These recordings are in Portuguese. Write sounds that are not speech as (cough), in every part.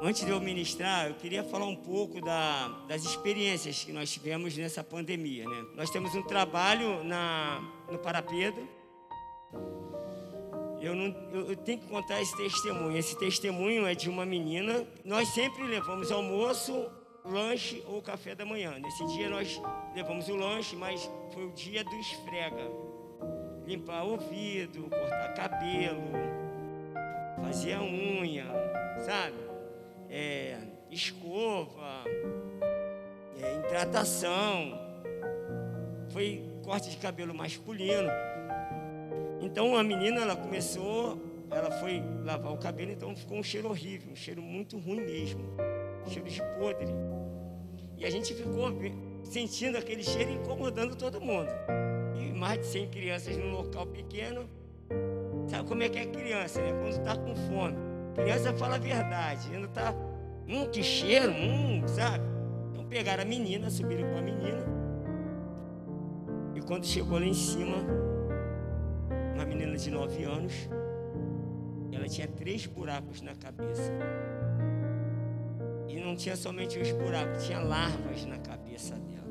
Antes de eu ministrar, eu queria falar um pouco da, das experiências que nós tivemos nessa pandemia. Né? Nós temos um trabalho na, no Pedro. Eu, não, eu, eu tenho que contar esse testemunho. Esse testemunho é de uma menina. Nós sempre levamos almoço, lanche ou café da manhã. Nesse dia nós levamos o lanche, mas foi o dia do esfrega. Limpar ouvido, cortar cabelo, fazer a unha, sabe? É, escova, é, hidratação. Foi corte de cabelo masculino. Então a menina ela começou, ela foi lavar o cabelo, então ficou um cheiro horrível, um cheiro muito ruim mesmo, um cheiro de podre. E a gente ficou sentindo aquele cheiro incomodando todo mundo. E mais de 100 crianças num local pequeno. Sabe como é que é criança, né? Quando está com fome. Criança fala a verdade. Ainda está, hum, que cheiro, hum, sabe? Então pegaram a menina, subiram com a menina. E quando chegou lá em cima, uma menina de 9 anos, ela tinha três buracos na cabeça. E não tinha somente os buracos, tinha larvas na cabeça dela.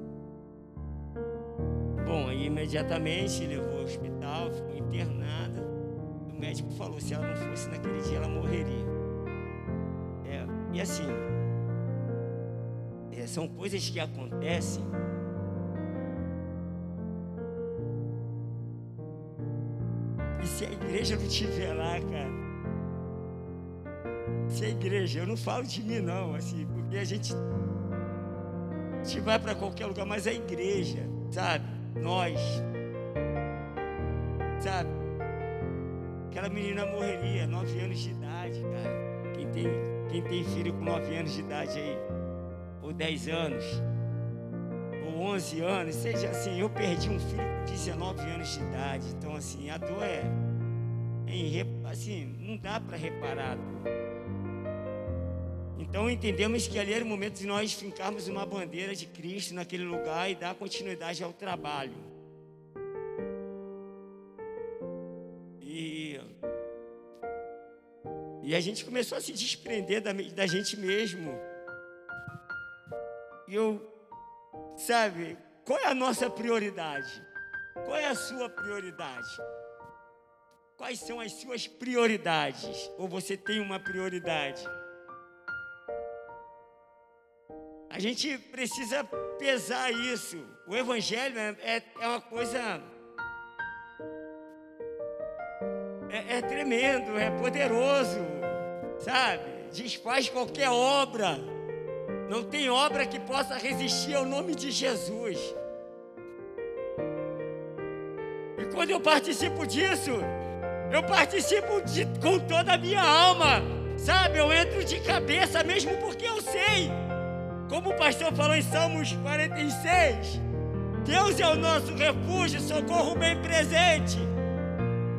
Bom, aí imediatamente levou ao hospital, ficou internada. O médico falou: se ela não fosse naquele dia, ela morreria. E assim, é, são coisas que acontecem. E se a igreja não estiver lá, cara, se a igreja, eu não falo de mim não, assim, porque a gente, a gente vai para qualquer lugar, mas a igreja, sabe? Nós, sabe? Aquela menina morreria, nove anos de idade, cara. Quem tem, quem tem filho com nove anos de idade aí, ou dez anos, ou onze anos, seja assim, eu perdi um filho com 19 anos de idade, então assim, a dor é, é assim, não dá para reparar. Então entendemos que ali era o momento de nós fincarmos uma bandeira de Cristo naquele lugar e dar continuidade ao trabalho. E a gente começou a se desprender da, da gente mesmo. E eu, sabe, qual é a nossa prioridade? Qual é a sua prioridade? Quais são as suas prioridades? Ou você tem uma prioridade? A gente precisa pesar isso. O Evangelho é, é, é uma coisa. É, é tremendo, é poderoso, sabe? Desfaz qualquer obra. Não tem obra que possa resistir ao nome de Jesus. E quando eu participo disso, eu participo de, com toda a minha alma, sabe? Eu entro de cabeça mesmo porque eu sei como o pastor falou em Salmos 46, Deus é o nosso refúgio, socorro bem presente.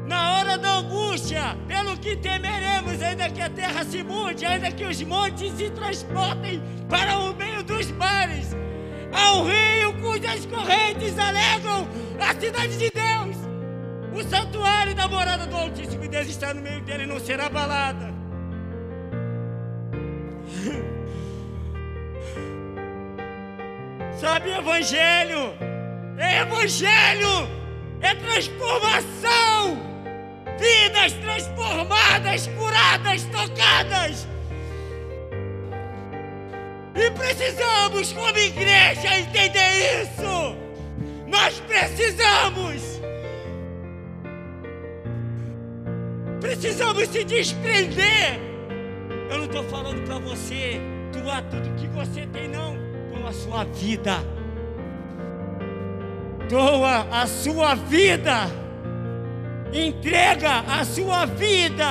Na hora da angústia, pelo que temeremos, ainda que a terra se mude, ainda que os montes se transportem para o meio dos mares, ao rio cujas correntes alegram a cidade de Deus. O santuário da morada do Altíssimo Deus está no meio dele e não será abalada. (laughs) Sabe, Evangelho é Evangelho, é transformação, vidas transformadas, curadas, tocadas. E precisamos, como igreja, entender isso. Nós precisamos. Precisamos se desprender. Eu não estou falando para você doar tudo que você tem, não a sua vida. Doa a sua vida. Entrega a sua vida.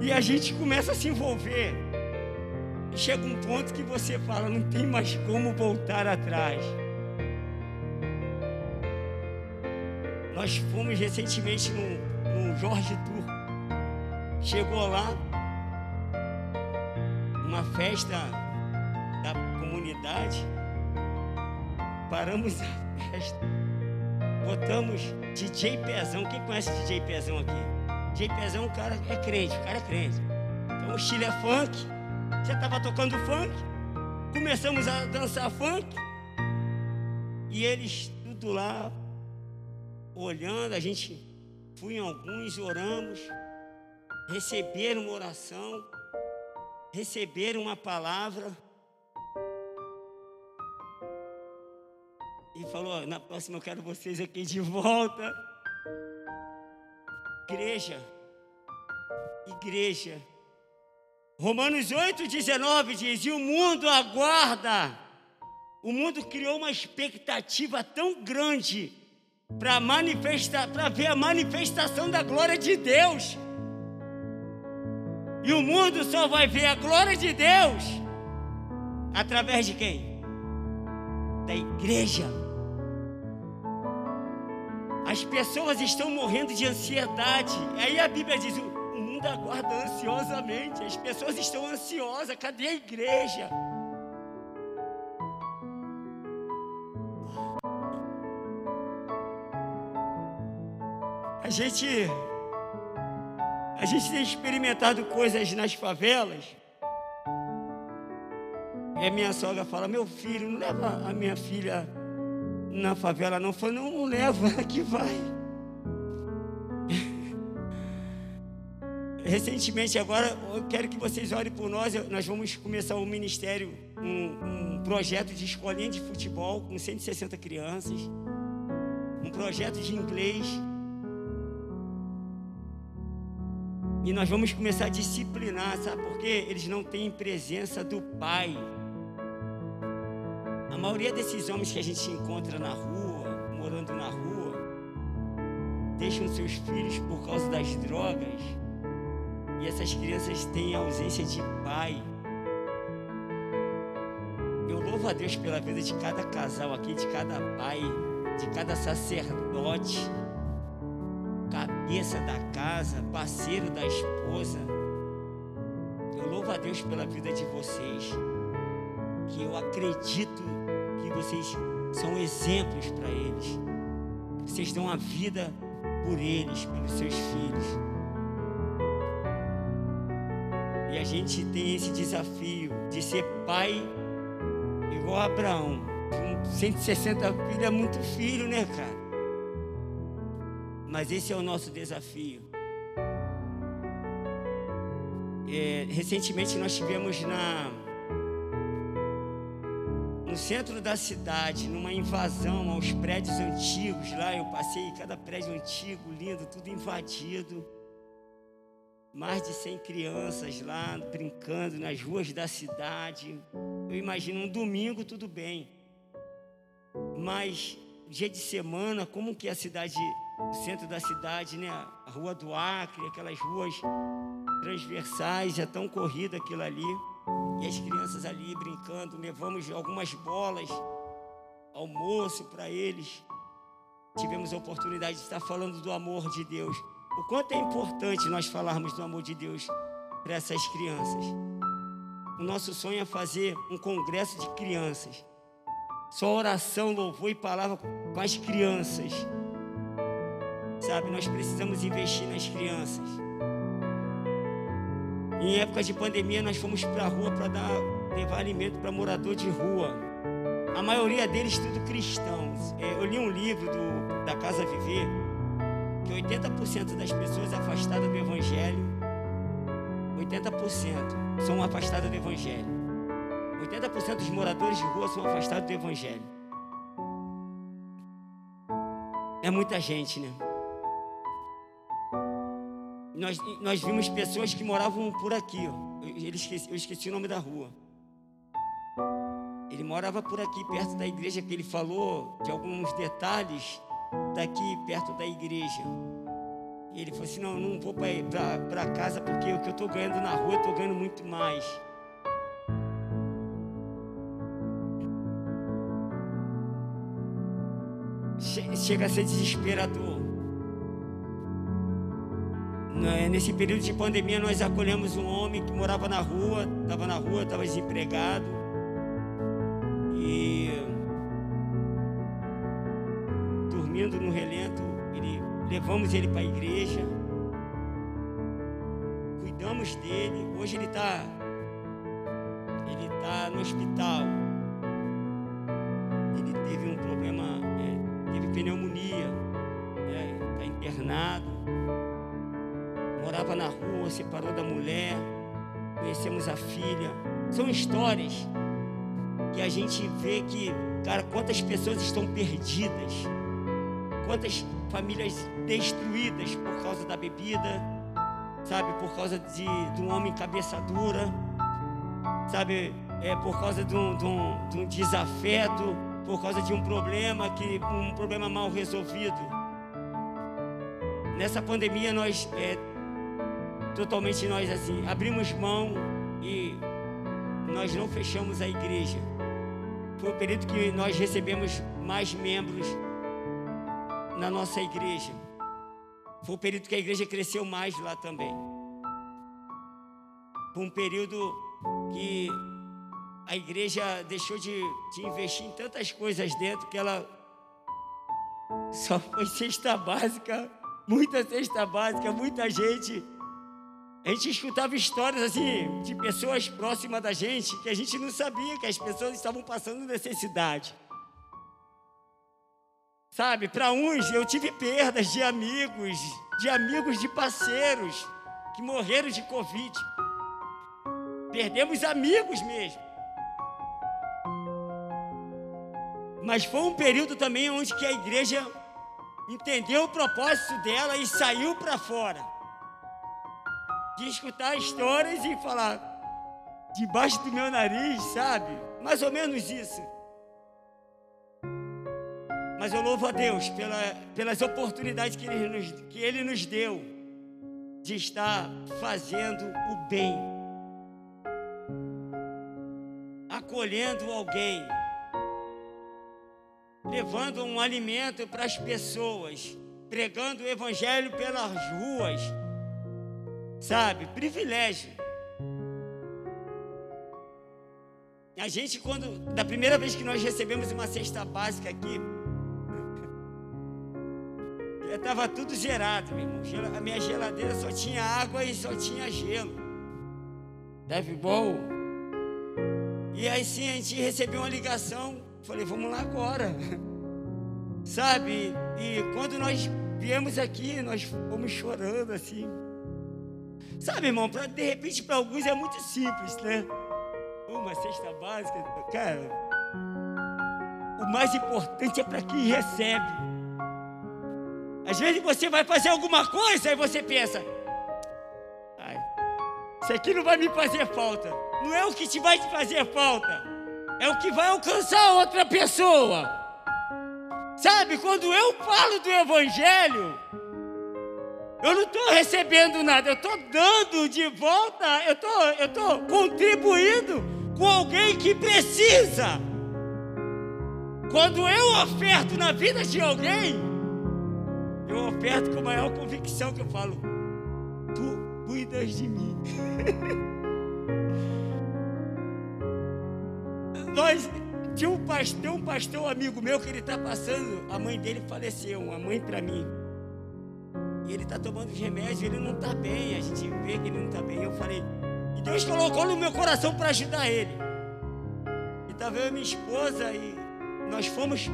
E a gente começa a se envolver. Chega um ponto que você fala, não tem mais como voltar atrás. Nós fomos recentemente no, no Jorge Tour. Chegou lá, uma festa da comunidade, paramos a festa, botamos DJ Pezão. Quem conhece DJ Pezão aqui? JPzão, o cara é crente, o cara é crente. Então o estilo é funk. Já estava tocando funk. Começamos a dançar funk. E eles tudo lá, olhando, a gente foi em alguns, oramos, receberam uma oração, receberam uma palavra. E falou: na próxima eu quero vocês aqui de volta. Igreja, igreja. Romanos 8, 19 diz: E o mundo aguarda. O mundo criou uma expectativa tão grande para manifestar, para ver a manifestação da glória de Deus. E o mundo só vai ver a glória de Deus através de quem? Da igreja. As pessoas estão morrendo de ansiedade. Aí a Bíblia diz: o mundo aguarda ansiosamente. As pessoas estão ansiosas. Cadê a igreja? A gente a gente tem experimentado coisas nas favelas. A minha sogra fala: Meu filho, não leva a minha filha na favela, não. Falo: Não, não leva, (laughs) que vai. Recentemente, agora, eu quero que vocês olhem por nós. Nós vamos começar um ministério, um, um projeto de escolinha de futebol com 160 crianças, um projeto de inglês E nós vamos começar a disciplinar, sabe por quê? Eles não têm presença do Pai. A maioria desses homens que a gente encontra na rua, morando na rua, deixam seus filhos por causa das drogas. E essas crianças têm ausência de pai. Eu louvo a Deus pela vida de cada casal aqui, de cada pai, de cada sacerdote cabeça da casa, parceiro da esposa. Eu louvo a Deus pela vida de vocês, que eu acredito vocês são exemplos para eles. Vocês dão a vida por eles, pelos seus filhos. E a gente tem esse desafio de ser pai igual a Abraão. 160 filhos é muito filho, né, cara? Mas esse é o nosso desafio. É, recentemente nós tivemos na no centro da cidade, numa invasão aos prédios antigos lá. Eu passei cada prédio antigo, lindo, tudo invadido. Mais de 100 crianças lá brincando nas ruas da cidade. Eu imagino um domingo tudo bem. Mas dia de semana, como que a cidade centro da cidade, né? A Rua do Acre, aquelas ruas transversais, é tão corrida aquilo ali. E as crianças ali brincando, levamos algumas bolas, almoço para eles. Tivemos a oportunidade de estar falando do amor de Deus. O quanto é importante nós falarmos do amor de Deus para essas crianças. O nosso sonho é fazer um congresso de crianças. Só oração, louvor e palavra com as crianças. Sabe, nós precisamos investir nas crianças. Em época de pandemia, nós fomos para a rua para dar, levar alimento para morador de rua. A maioria deles tudo cristãos. É, eu li um livro do, da Casa Viver que 80% das pessoas afastadas do Evangelho, 80% são afastadas do Evangelho. 80% dos moradores de rua são afastados do Evangelho. É muita gente, né? Nós, nós vimos pessoas que moravam por aqui. Ó. Eu, esqueci, eu esqueci o nome da rua. Ele morava por aqui, perto da igreja, que ele falou de alguns detalhes daqui, perto da igreja. E ele falou assim: Não, não vou para casa porque o que eu estou ganhando na rua, eu estou ganhando muito mais. Chega a ser desesperador. Né, nesse período de pandemia, nós acolhemos um homem que morava na rua, estava na rua, estava desempregado. E dormindo no relento, ele, levamos ele para a igreja. cuidamos dele. Hoje ele está ele tá no hospital. Morava na rua, separou da mulher, conhecemos a filha. São histórias que a gente vê que, cara, quantas pessoas estão perdidas, quantas famílias destruídas por causa da bebida, sabe, por causa de, de um homem cabeça dura, sabe, é, por causa de um, de, um, de um desafeto, por causa de um problema que um problema mal resolvido. Nessa pandemia nós é, totalmente nós assim abrimos mão e nós não fechamos a igreja. Foi o período que nós recebemos mais membros na nossa igreja. Foi o período que a igreja cresceu mais lá também. Foi um período que a igreja deixou de, de investir em tantas coisas dentro que ela só foi cesta básica, muita cesta básica, muita gente. A gente escutava histórias assim de pessoas próximas da gente que a gente não sabia que as pessoas estavam passando necessidade. Sabe, para uns eu tive perdas de amigos, de amigos de parceiros que morreram de Covid. Perdemos amigos mesmo. Mas foi um período também onde que a igreja entendeu o propósito dela e saiu para fora. De escutar histórias e falar debaixo do meu nariz, sabe? Mais ou menos isso. Mas eu louvo a Deus pela, pelas oportunidades que ele, nos, que ele nos deu de estar fazendo o bem, acolhendo alguém, levando um alimento para as pessoas, pregando o Evangelho pelas ruas, sabe? Privilégio. A gente, quando, da primeira vez que nós recebemos uma cesta básica aqui, (laughs) Estava tudo gerado, meu irmão. A minha geladeira só tinha água e só tinha gelo. Deve bom. E aí sim a gente recebeu uma ligação. Falei, vamos lá agora. (laughs) Sabe? E quando nós viemos aqui, nós fomos chorando assim. Sabe, irmão, pra, de repente para alguns é muito simples, né? Uma cesta básica, cara. O mais importante é para quem recebe. Às vezes você vai fazer alguma coisa e você pensa: Ai, isso aqui não vai me fazer falta. Não é o que te vai te fazer falta, é o que vai alcançar outra pessoa. Sabe, quando eu falo do Evangelho, eu não estou recebendo nada, eu estou dando de volta, eu estou eu tô contribuindo com alguém que precisa. Quando eu oferto na vida de alguém, eu oferto com maior convicção que eu falo: Tu cuidas de mim. (laughs) Nós tinha um pastor, um pastor amigo meu que ele está passando, a mãe dele faleceu, uma mãe para mim. E ele está tomando os remédios, ele não está bem, a gente vê que ele não está bem. Eu falei, e Deus colocou no meu coração para ajudar ele. E estava eu e minha esposa e nós fomos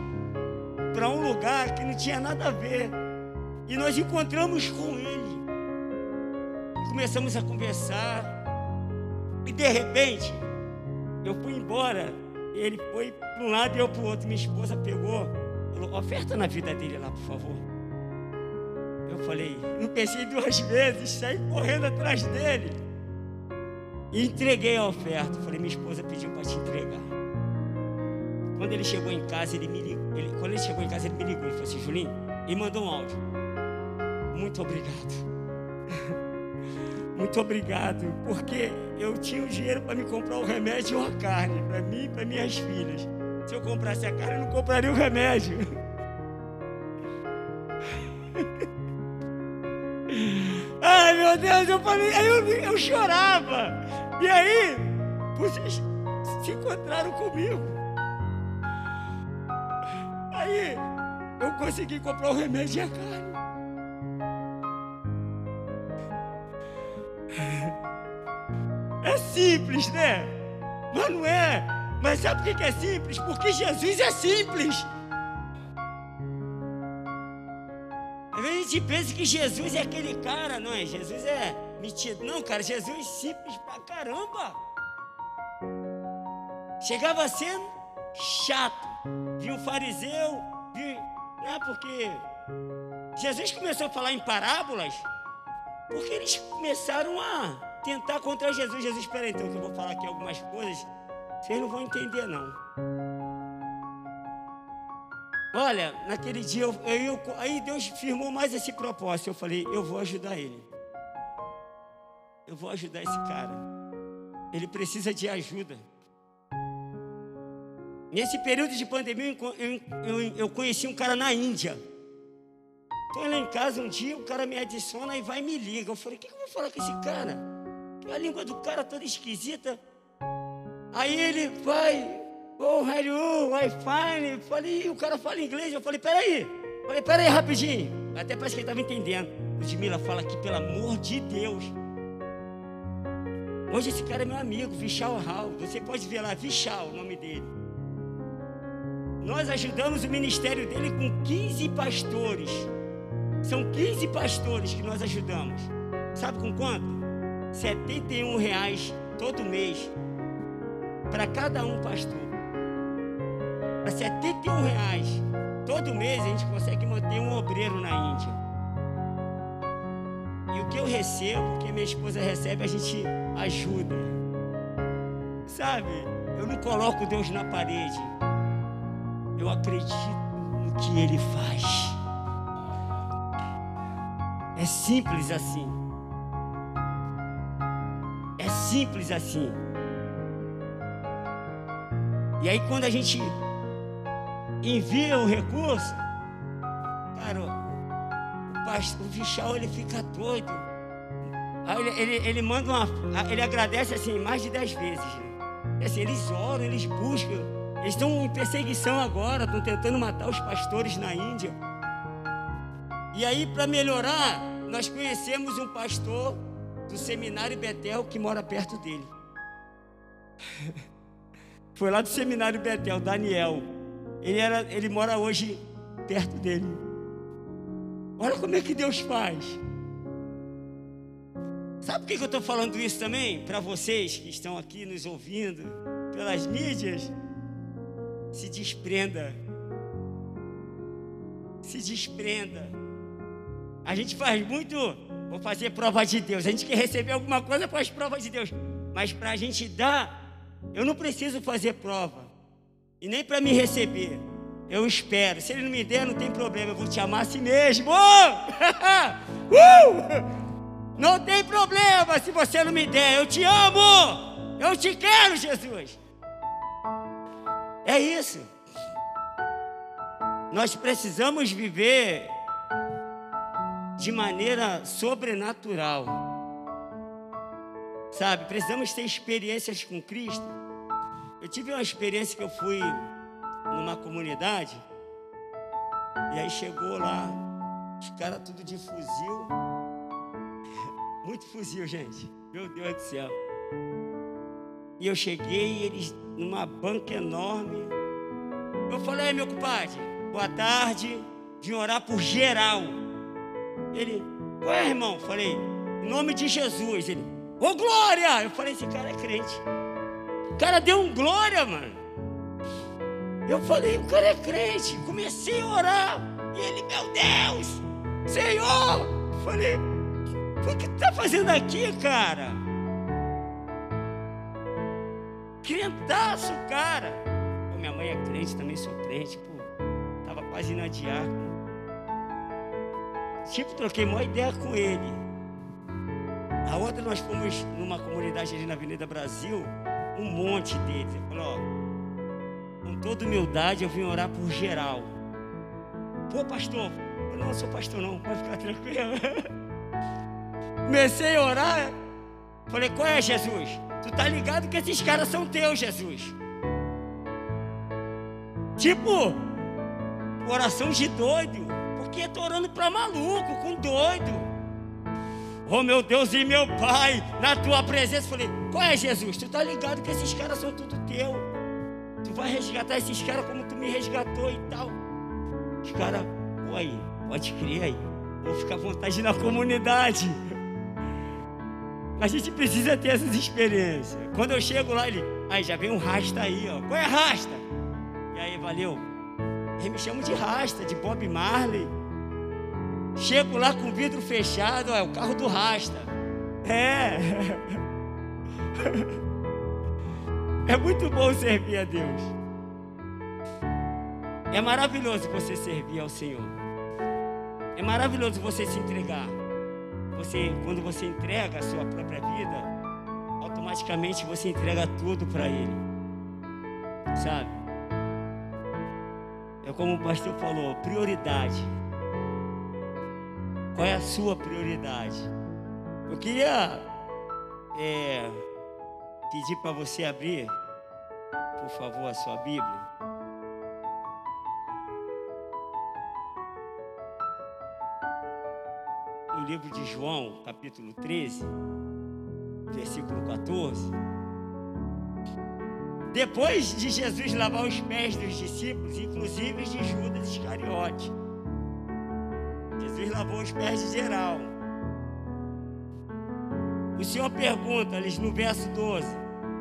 para um lugar que não tinha nada a ver. E nós encontramos com ele. E começamos a conversar. E de repente, eu fui embora. Ele foi para um lado e eu para o outro. Minha esposa pegou, falou: oferta na vida dele lá, por favor. Eu falei, não pensei duas vezes, saí correndo atrás dele. E entreguei a oferta. Falei, minha esposa pediu para te entregar. Quando ele chegou em casa, ele me ligou. Ele, quando ele chegou em casa, ele me ligou. Ele falou assim, Julinho, e mandou um áudio muito obrigado. (laughs) Muito obrigado, porque eu tinha o dinheiro para me comprar o remédio ou a carne, para mim e para minhas filhas. Se eu comprasse a carne, eu não compraria o remédio. (laughs) Meu Deus, eu falei, aí eu, eu chorava. E aí, vocês se encontraram comigo. Aí eu consegui comprar o remédio e a carne. É simples, né? Mas não é. Mas sabe por que é simples? Porque Jesus é simples. Gente pensa que Jesus é aquele cara, não é? Jesus é metido. Não, cara, Jesus é simples pra caramba. Chegava sendo chato. Viu um fariseu, viu. Não é porque Jesus começou a falar em parábolas, porque eles começaram a tentar contra Jesus. Jesus, espera então que eu vou falar aqui algumas coisas, vocês não vão entender não. Olha, naquele dia, eu, eu, aí Deus firmou mais esse propósito. Eu falei, eu vou ajudar ele. Eu vou ajudar esse cara. Ele precisa de ajuda. Nesse período de pandemia, eu, eu, eu conheci um cara na Índia. Estou lá em casa um dia, o cara me adiciona e vai e me liga. Eu falei, o que, que eu vou falar com esse cara? A língua do cara toda esquisita. Aí ele vai, oh, you? I fine. Falei, o cara fala inglês. Eu falei, peraí. Falei, peraí, rapidinho. Até parece que ele estava entendendo. Ludmila fala aqui, pelo amor de Deus. Hoje esse cara é meu amigo, Vichal Raul. Você pode ver lá, Vichal, o nome dele. Nós ajudamos o ministério dele com 15 pastores. São 15 pastores que nós ajudamos. Sabe com quanto? 71 reais todo mês. Para cada um pastor. Para 71 reais todo mês a gente consegue manter um obreiro na Índia. E o que eu recebo, o que minha esposa recebe, a gente ajuda. Sabe? Eu não coloco Deus na parede. Eu acredito no que Ele faz. É simples assim. É simples assim. E aí quando a gente envia o recurso, cara, o, pastor, o Vichal ele fica doido. Aí ele, ele, ele manda uma. Ele agradece assim mais de dez vezes. Né? Assim, eles oram, eles buscam. Eles estão em perseguição agora, estão tentando matar os pastores na Índia. E aí, para melhorar, nós conhecemos um pastor do seminário Betel que mora perto dele. (laughs) Foi lá do seminário Betel, Daniel. Ele, era, ele mora hoje perto dele. Olha como é que Deus faz. Sabe por que eu estou falando isso também? Para vocês que estão aqui nos ouvindo pelas mídias se desprenda. Se desprenda. A gente faz muito, vou fazer prova de Deus. A gente quer receber alguma coisa para as provas de Deus. Mas para a gente dar, eu não preciso fazer prova. E nem para me receber. Eu espero. Se ele não me der, não tem problema. Eu vou te amar assim mesmo. (laughs) uh! Não tem problema se você não me der. Eu te amo. Eu te quero, Jesus. É isso. Nós precisamos viver de maneira sobrenatural. Sabe, precisamos ter experiências com Cristo. Eu tive uma experiência que eu fui numa comunidade e aí chegou lá os caras tudo de fuzil. (laughs) Muito fuzil, gente. Meu Deus do céu. E eu cheguei eles numa banca enorme. Eu falei, meu compadre, boa tarde. Vim orar por geral. Ele, qual é, irmão? Falei, em nome de Jesus. Ele, ô oh, glória! Eu falei, esse cara é crente. Cara deu um glória, mano. Eu falei, o cara é crente. Comecei a orar. E ele, meu Deus, Senhor. Falei, o que tu tá fazendo aqui, cara? Crentaço, cara. Pô, minha mãe é crente, também sou crente, pô. Tava quase indo adiar. Tipo, troquei uma ideia com ele. A outra nós fomos numa comunidade ali na Avenida Brasil, um monte deles. Ele falou, ó, com toda humildade eu vim orar por geral. Pô, pastor, eu não sou pastor não, pode ficar tranquilo. (laughs) Comecei a orar, falei, qual é Jesus? Tu tá ligado que esses caras são teus, Jesus. Tipo, oração de doido. Porque tô orando para maluco, com doido. Oh meu Deus e meu Pai, na tua presença, falei, qual é Jesus? Tu tá ligado que esses caras são tudo teu. Tu vai resgatar esses caras como tu me resgatou e tal. Os caras, pô aí, pode crer aí. Vou ficar à vontade na comunidade. A gente precisa ter essas experiências. Quando eu chego lá, ele, aí já vem um rasta aí, ó. Qual é rasta? E aí, valeu. Eles me chamam de rasta, de Bob Marley. Chego lá com o vidro fechado, é o carro do rasta. É. É muito bom servir a Deus. É maravilhoso você servir ao Senhor. É maravilhoso você se entregar. Você, quando você entrega a sua própria vida, automaticamente você entrega tudo para Ele. Sabe? É como o pastor falou, prioridade. Qual é a sua prioridade? Eu queria é, pedir para você abrir, por favor, a sua Bíblia. No livro de João, capítulo 13, versículo 14. Depois de Jesus lavar os pés dos discípulos, inclusive de Judas Iscariote, Jesus lavou os pés de geral. O Senhor pergunta-lhes no verso 12: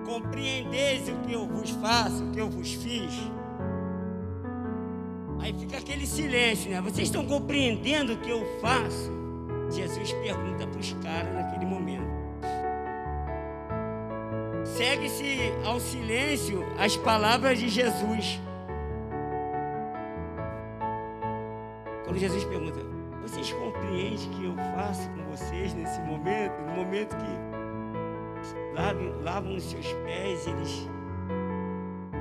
Compreendeis o que eu vos faço, o que eu vos fiz? Aí fica aquele silêncio, né? Vocês estão compreendendo o que eu faço? Jesus pergunta para os caras naquele momento. Segue-se ao silêncio as palavras de Jesus. Quando Jesus pergunta, que eu faço com vocês nesse momento? No momento que lavam, lavam os seus pés, eles.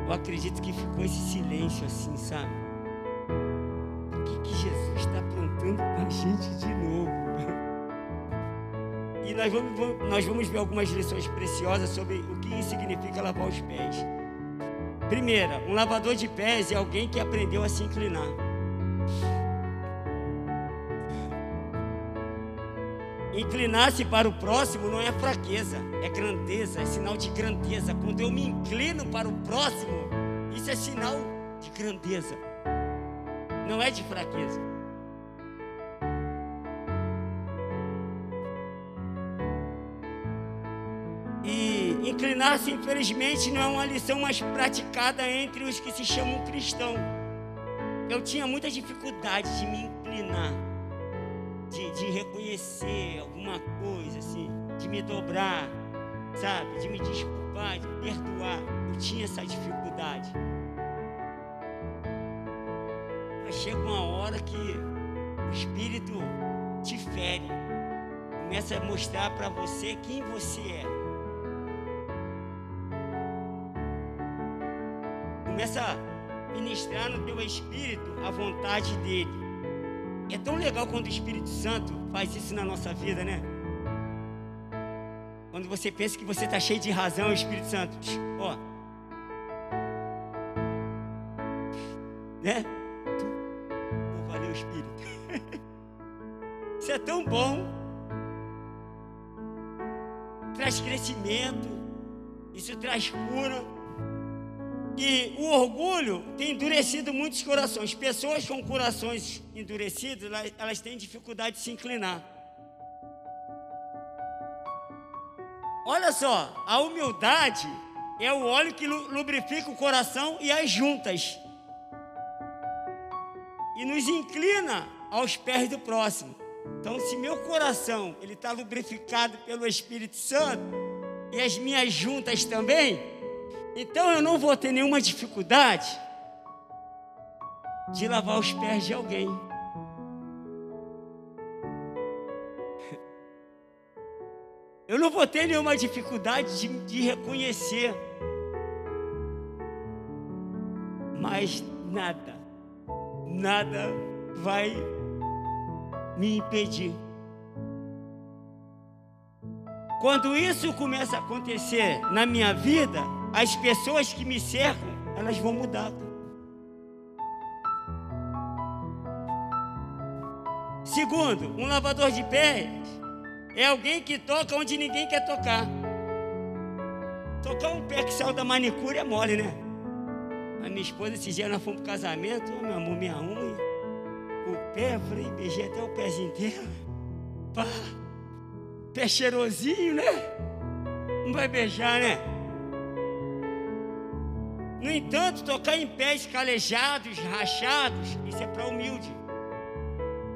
Eu acredito que ficou esse silêncio assim, sabe? O que, que Jesus está plantando com a gente de novo? E nós vamos, nós vamos ver algumas lições preciosas sobre o que significa lavar os pés. Primeira, um lavador de pés é alguém que aprendeu a se inclinar. Inclinar-se para o próximo não é fraqueza, é grandeza, é sinal de grandeza. Quando eu me inclino para o próximo, isso é sinal de grandeza, não é de fraqueza. E inclinar-se, infelizmente, não é uma lição mais praticada entre os que se chamam cristão. Eu tinha muita dificuldade de me inclinar de, de reconhecer alguma coisa, assim, de me dobrar, sabe? De me desculpar, de perdoar. Eu tinha essa dificuldade. Mas chega uma hora que o Espírito te fere, começa a mostrar para você quem você é. Começa a ministrar no teu espírito a vontade dele. É tão legal quando o Espírito Santo faz isso na nossa vida, né? Quando você pensa que você está cheio de razão, o Espírito Santo, ó. Né? Oh, valeu, Espírito. (laughs) Isso é tão bom. Traz crescimento. Isso traz cura. E o orgulho tem endurecido muitos corações. Pessoas com corações endurecidos, elas têm dificuldade de se inclinar. Olha só, a humildade é o óleo que lubrifica o coração e as juntas. E nos inclina aos pés do próximo. Então, se meu coração ele está lubrificado pelo Espírito Santo e as minhas juntas também, então eu não vou ter nenhuma dificuldade de lavar os pés de alguém. Eu não vou ter nenhuma dificuldade de, de reconhecer. Mas nada, nada vai me impedir. Quando isso começa a acontecer na minha vida, as pessoas que me cercam, elas vão mudar. Segundo, um lavador de pés É alguém que toca onde ninguém quer tocar. Tocar um pé que saiu da manicure é mole, né? A minha esposa, esse dia nós fomos pro casamento, meu amor, minha unha, o pé, falei, beijei até o pezinho dela. Pá, pé cheirosinho, né? Não vai beijar, né? No entanto, tocar em pés calejados, rachados, isso é para humilde.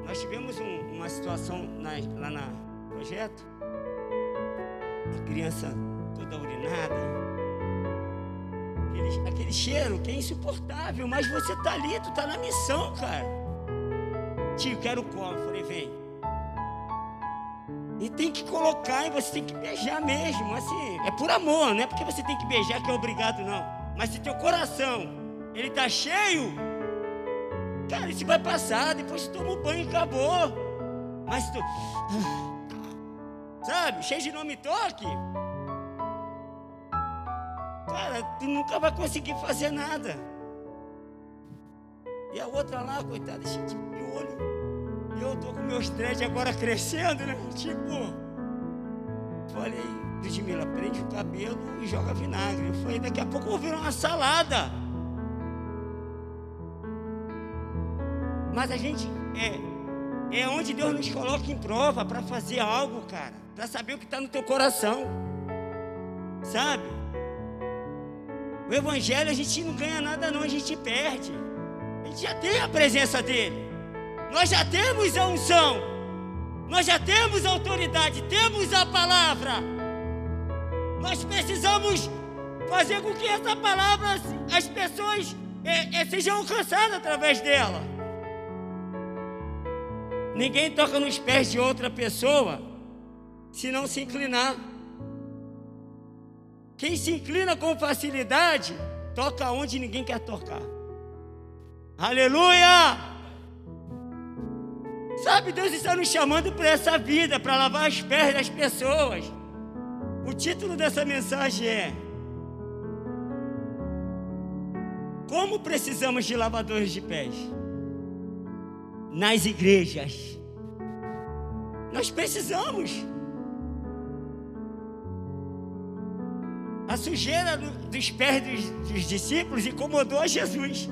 Nós tivemos um, uma situação na, lá no projeto, a criança toda urinada, aquele, aquele, cheiro que é insuportável, mas você tá ali, tu tá na missão, cara. Tio, quero como? Falei, vem. E tem que colocar e você tem que beijar mesmo, assim, é por amor, não é porque você tem que beijar que é obrigado, não. Mas se teu coração ele tá cheio, cara, isso vai passar. Depois toma um banho e acabou. Mas tu, sabe, cheio de nome toque, cara, tu nunca vai conseguir fazer nada. E a outra lá, coitada, cheia de piolho. Eu tô com meus dread agora crescendo, né? Tipo, falei, Ludmila, prende o cabelo e joga vinagre. Eu falei, daqui a pouco eu vou virar uma salada. Mas a gente é, é onde Deus nos coloca em prova para fazer algo, cara. Para saber o que está no teu coração. Sabe? O Evangelho a gente não ganha nada, não, a gente perde. A gente já tem a presença dele. Nós já temos a unção. Nós já temos a autoridade, temos a palavra. Nós precisamos fazer com que essa palavra, as pessoas é, é, sejam alcançadas através dela. Ninguém toca nos pés de outra pessoa se não se inclinar. Quem se inclina com facilidade, toca onde ninguém quer tocar. Aleluia! Sabe, Deus está nos chamando para essa vida, para lavar os pés das pessoas. O título dessa mensagem é Como precisamos de lavadores de pés? Nas igrejas. Nós precisamos. A sujeira dos pés dos, dos discípulos incomodou a Jesus.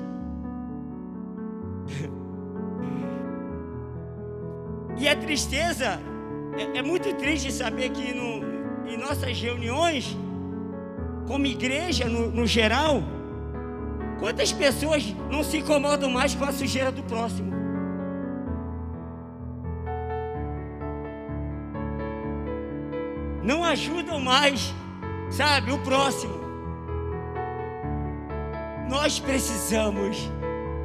(laughs) E a tristeza, é, é muito triste saber que no, em nossas reuniões, como igreja no, no geral, quantas pessoas não se incomodam mais com a sujeira do próximo? Não ajudam mais, sabe, o próximo. Nós precisamos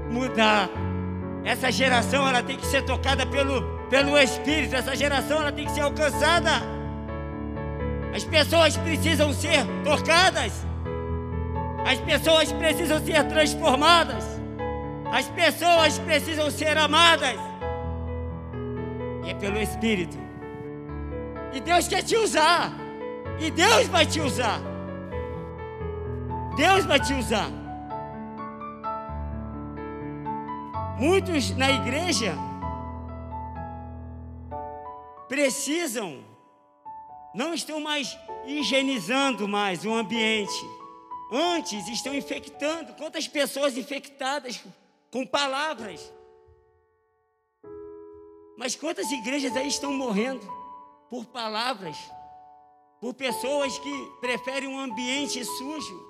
mudar. Essa geração ela tem que ser tocada pelo, pelo Espírito. Essa geração ela tem que ser alcançada. As pessoas precisam ser tocadas. As pessoas precisam ser transformadas. As pessoas precisam ser amadas. E é pelo Espírito. E Deus quer te usar. E Deus vai te usar. Deus vai te usar. Muitos na igreja precisam não estão mais higienizando mais o ambiente. Antes estão infectando. Quantas pessoas infectadas com palavras? Mas quantas igrejas aí estão morrendo por palavras? Por pessoas que preferem um ambiente sujo,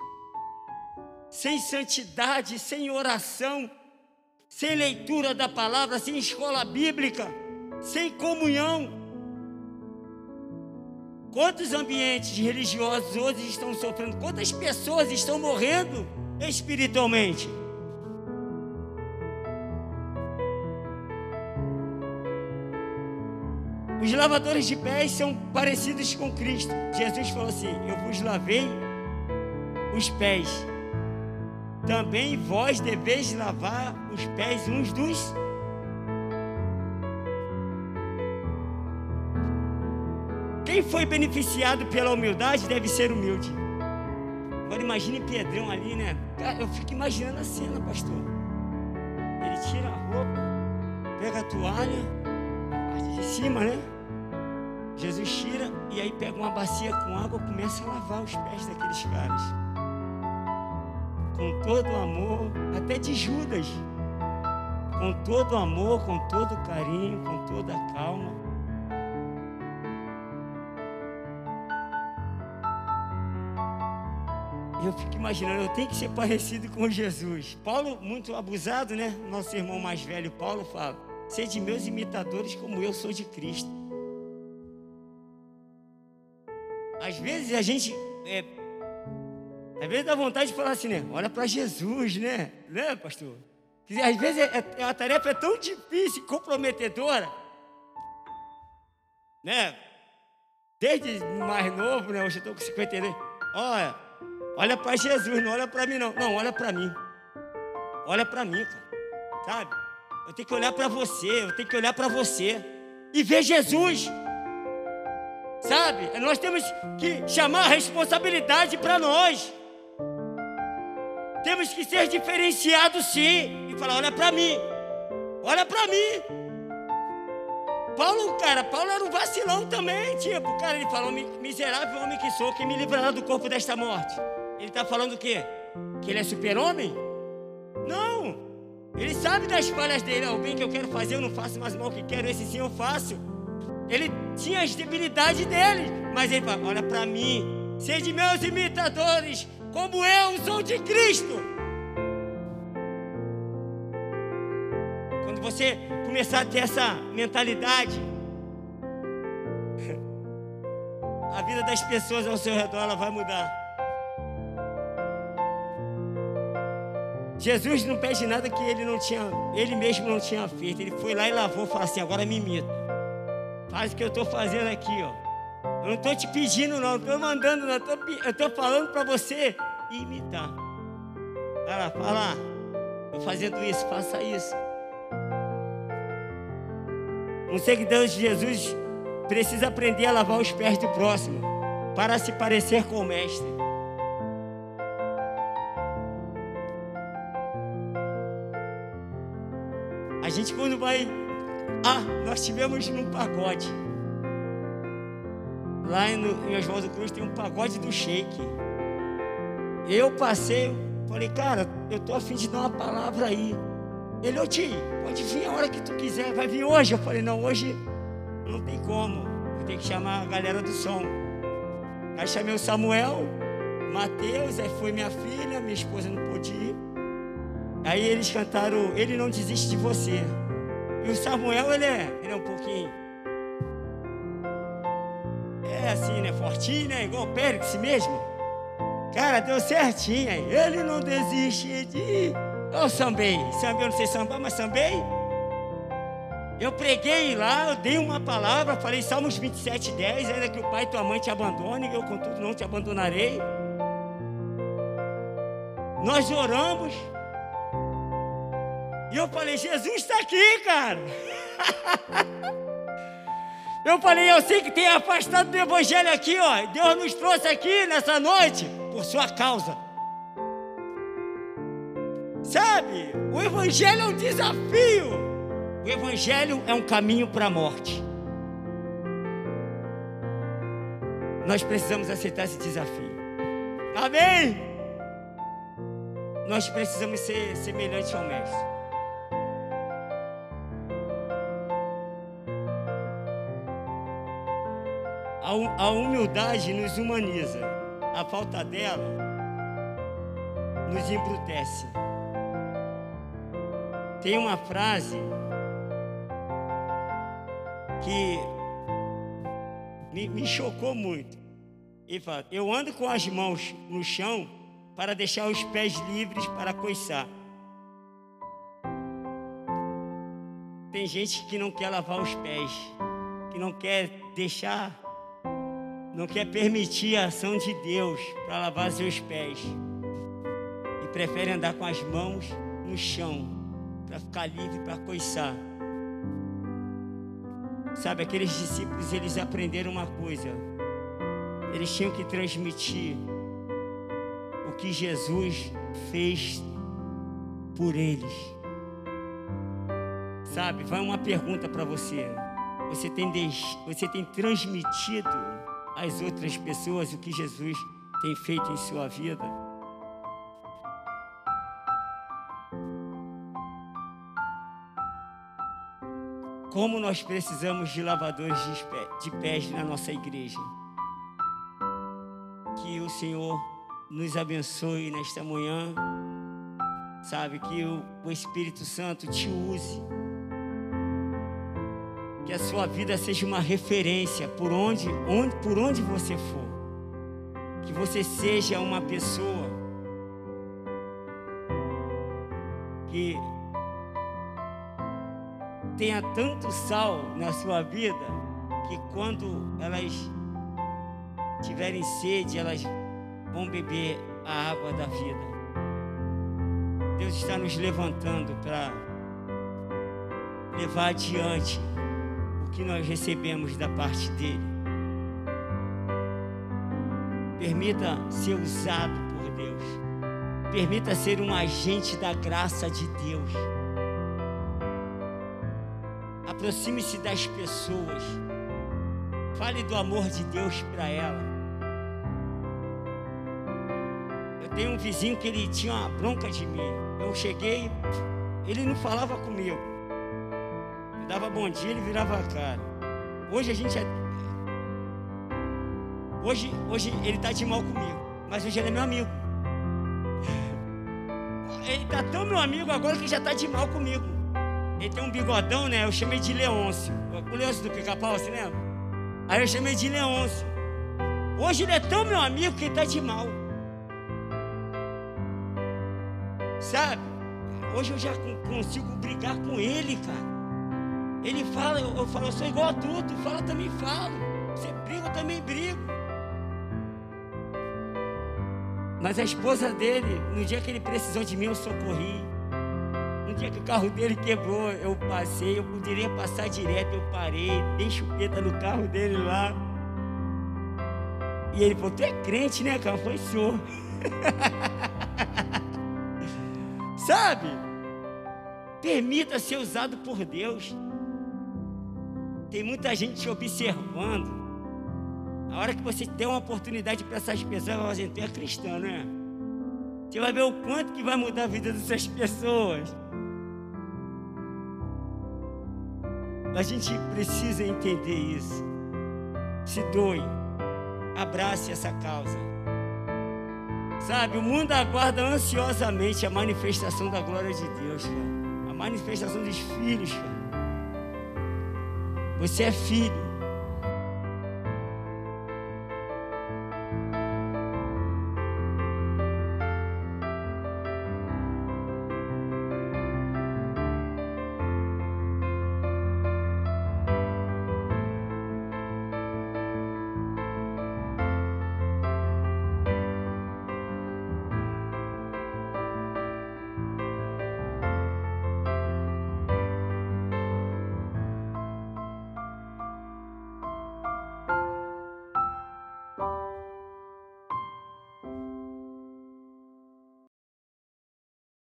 sem santidade, sem oração, sem leitura da palavra, sem escola bíblica, sem comunhão. Quantos ambientes religiosos hoje estão sofrendo? Quantas pessoas estão morrendo espiritualmente? Os lavadores de pés são parecidos com Cristo. Jesus falou assim: Eu vos lavei os pés. Também vós deveis lavar os pés uns dos Quem foi beneficiado pela humildade deve ser humilde. Agora imagine Pedrão ali, né? Eu fico imaginando a cena, pastor. Ele tira a roupa, pega a toalha, a parte de cima, né? Jesus tira e aí pega uma bacia com água começa a lavar os pés daqueles caras. Com todo o amor, até de Judas. Com todo o amor, com todo o carinho, com toda a calma. Eu fico imaginando, eu tenho que ser parecido com Jesus. Paulo, muito abusado, né? Nosso irmão mais velho, Paulo, fala: Sede meus imitadores, como eu sou de Cristo. Às vezes a gente. É, às vezes dá vontade de falar assim, né? Olha para Jesus, né? Né, pastor? Às vezes é, é, a tarefa é tão difícil, comprometedora, né? Desde mais novo, né? Hoje eu estou com 52. Olha, olha para Jesus, não olha para mim, não. Não, olha para mim. Olha para mim, cara. Sabe? Eu tenho que olhar para você, eu tenho que olhar para você e ver Jesus. Sabe? Nós temos que chamar a responsabilidade para nós. Temos que ser diferenciados sim. E falar: olha para mim. Olha para mim. Paulo, cara, Paulo era um vacilão também. Tipo, cara, ele falou: miserável homem que sou, quem me livrará do corpo desta morte? Ele está falando o quê? Que ele é super-homem? Não. Ele sabe das falhas dele. O bem que eu quero fazer, eu não faço, mas o mal que quero, esse sim eu faço. Ele tinha as debilidades dele, mas ele fala: olha para mim, sede meus imitadores, como eu sou de Cristo. Quando você começar a ter essa mentalidade, (laughs) a vida das pessoas ao seu redor ela vai mudar. Jesus não pede nada que ele não tinha, ele mesmo não tinha feito. Ele foi lá e lavou, falou assim: agora me imita. Faz o que eu estou fazendo aqui, ó. Eu não estou te pedindo, não, estou mandando, não. Eu estou falando para você imitar. Vai lá, fala. Estou fazendo isso, faça isso. Um seguidor de Jesus precisa aprender a lavar os pés do próximo para se parecer com o Mestre. Vai ah, nós tivemos num pagode. Lá em Oswaldo Cruz tem um pagode do shake. Eu passei, falei, cara, eu tô afim de dar uma palavra aí. Ele, ô tio, pode vir a hora que tu quiser, vai vir hoje. Eu falei, não, hoje não tem como. Eu tenho que chamar a galera do som. Aí chamei o Samuel, Mateus, aí foi minha filha, minha esposa não pôde ir. Aí eles cantaram Ele Não Desiste de Você. E o Samuel, ele é, ele é um pouquinho. É assim, né? Fortinho, né? Igual o Périx mesmo. Cara, deu certinho. Aí. Ele não desiste de. Eu sambei. Sambei, eu não sei sambar, mas sambei. Eu preguei lá, eu dei uma palavra, falei Salmos 27, 10, ainda que o pai e tua mãe te abandonem, eu contudo não te abandonarei. Nós oramos. E eu falei, Jesus está aqui, cara. (laughs) Eu falei, eu sei que tem afastado do Evangelho aqui, ó. Deus nos trouxe aqui nessa noite por sua causa. Sabe, o Evangelho é um desafio. O Evangelho é um caminho para a morte. Nós precisamos aceitar esse desafio. Amém? Nós precisamos ser semelhantes ao Mestre. A humildade nos humaniza, a falta dela nos embrutece. Tem uma frase que me, me chocou muito. Ele fala: Eu ando com as mãos no chão para deixar os pés livres para coiçar. Tem gente que não quer lavar os pés, que não quer deixar não quer permitir a ação de Deus para lavar seus pés e prefere andar com as mãos no chão para ficar livre para coiçar. Sabe, aqueles discípulos eles aprenderam uma coisa. Eles tinham que transmitir o que Jesus fez por eles. Sabe, vai uma pergunta para você. você tem, você tem transmitido às outras pessoas o que Jesus tem feito em sua vida? Como nós precisamos de lavadores de pés na nossa igreja. Que o Senhor nos abençoe nesta manhã. Sabe, que o Espírito Santo te use que a sua vida seja uma referência por onde, onde, por onde você for. Que você seja uma pessoa que tenha tanto sal na sua vida que quando elas tiverem sede, elas vão beber a água da vida. Deus está nos levantando para levar adiante que nós recebemos da parte dele. Permita ser usado por Deus. Permita ser um agente da graça de Deus. Aproxime-se das pessoas. Fale do amor de Deus para ela. Eu tenho um vizinho que ele tinha uma bronca de mim. Eu cheguei, ele não falava comigo dava bom dia, ele virava a cara. Hoje a gente é. Hoje, hoje ele está de mal comigo, mas hoje ele é meu amigo. Ele está tão meu amigo agora que já está de mal comigo. Ele tem um bigodão, né? Eu chamei de Leôncio. O Leôncio do pica-pau, você lembra? Aí eu chamei de Leôncio. Hoje ele é tão meu amigo que ele está de mal. Sabe? Hoje eu já consigo brigar com ele, cara. Ele fala, eu, eu falo, eu sou igual a fala também falo. Você briga, eu também brigo. Mas a esposa dele, no dia que ele precisou de mim, eu socorri. No dia que o carro dele quebrou, eu passei, eu poderia passar direto, eu parei, dei chupeta no carro dele lá. E ele falou, tu é crente, né, cara? Foi sou. (laughs) Sabe? Permita ser usado por Deus. Tem muita gente te observando. A hora que você tem uma oportunidade para essas pessoas, vai tu é cristão, né? Você vai ver o quanto que vai mudar a vida dessas pessoas. A gente precisa entender isso. Se doe. Abrace essa causa. Sabe, o mundo aguarda ansiosamente a manifestação da glória de Deus, cara. A manifestação dos filhos, cara. Você é filho.